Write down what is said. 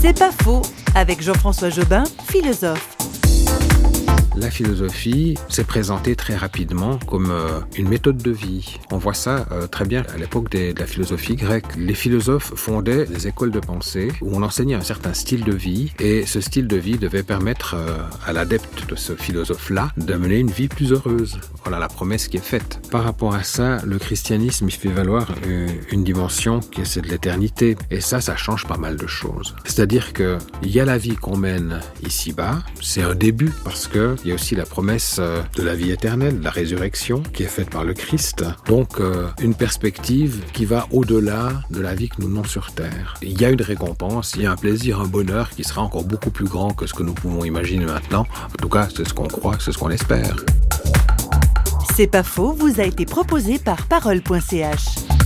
C'est pas faux avec Jean-François Jobin, philosophe. La philosophie s'est présentée très rapidement comme euh, une méthode de vie. On voit ça euh, très bien à l'époque de la philosophie grecque. Les philosophes fondaient des écoles de pensée où on enseignait un certain style de vie et ce style de vie devait permettre euh, à l'adepte de ce philosophe-là de mener une vie plus heureuse. Voilà la promesse qui est faite. Par rapport à ça, le christianisme il fait valoir une dimension qui est celle de l'éternité et ça, ça change pas mal de choses. C'est-à-dire que il y a la vie qu'on mène ici-bas, c'est un début parce que y aussi la promesse euh, de la vie éternelle, la résurrection qui est faite par le Christ. Donc euh, une perspective qui va au-delà de la vie que nous menons sur Terre. Il y a une récompense, il y a un plaisir, un bonheur qui sera encore beaucoup plus grand que ce que nous pouvons imaginer maintenant. En tout cas, c'est ce qu'on croit, c'est ce qu'on espère. C'est pas faux, vous a été proposé par parole.ch.